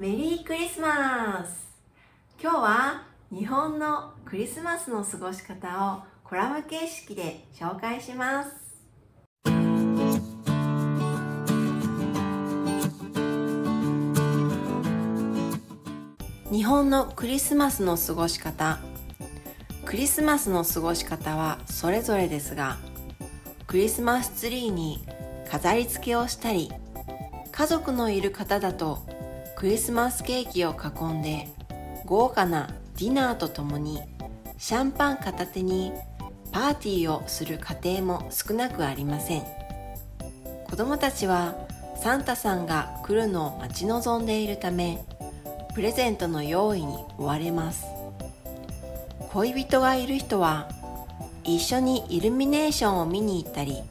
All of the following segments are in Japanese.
メリークリスマス。今日は日本のクリスマスの過ごし方をコラム形式で紹介します。日本のクリスマスの過ごし方。クリスマスの過ごし方はそれぞれですがクリスマスツリーに飾り付けをしたり家族のいる方だとクリスマスケーキを囲んで豪華なディナーとともにシャンパン片手にパーティーをする家庭も少なくありません。子供たちはサンタさんが来るのを待ち望んでいるためプレゼントの用意に追われます。恋人がいる人は一緒にイルミネーションを見に行ったり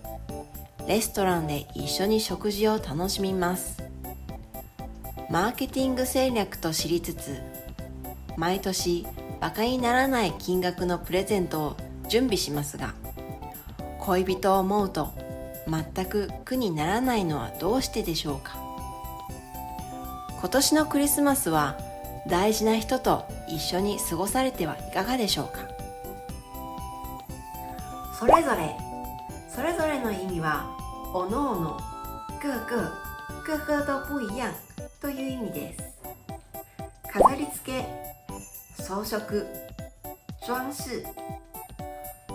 レストランで一緒に食事を楽しみます。マーケティング戦略と知りつつ毎年バカにならない金額のプレゼントを準備しますが恋人を思うと全く苦にならないのはどうしてでしょうか。今年のクリスマスは大事な人と一緒に過ごされてはいかがでしょうか。それぞれそれぞれの意味はおのおの各个各个都不一样という意味です。飾り付け装飾装飾。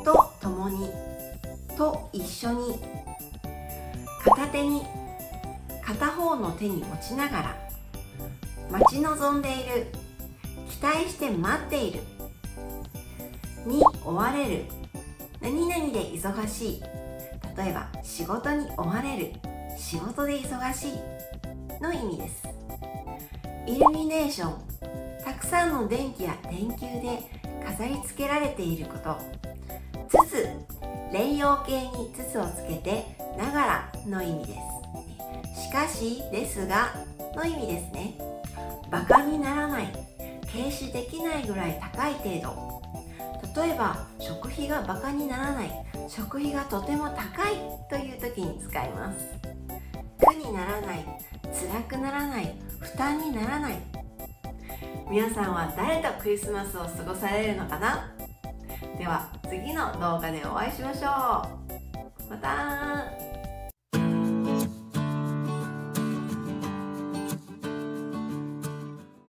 と共にと一緒に。片手に片方の手に持ちながら待ち望んでいる。期待して待っている。に追われる。何々で忙しい。例えば仕事に追われる。仕事で忙しい。の意味です。イルミネーション。たくさんの電気や電球で飾り付けられていること。筒。連用形に筒をつけてながらの意味です。しかしですがの意味ですね。バカにならない。軽視できないぐらい高い程度。例えば食費がバカにならない。食費がとても高いという時に使います。にならない辛くならない負担にならない。皆さんは誰とクリスマスを過ごされるのかな？では次の動画でお会いしましょう。また。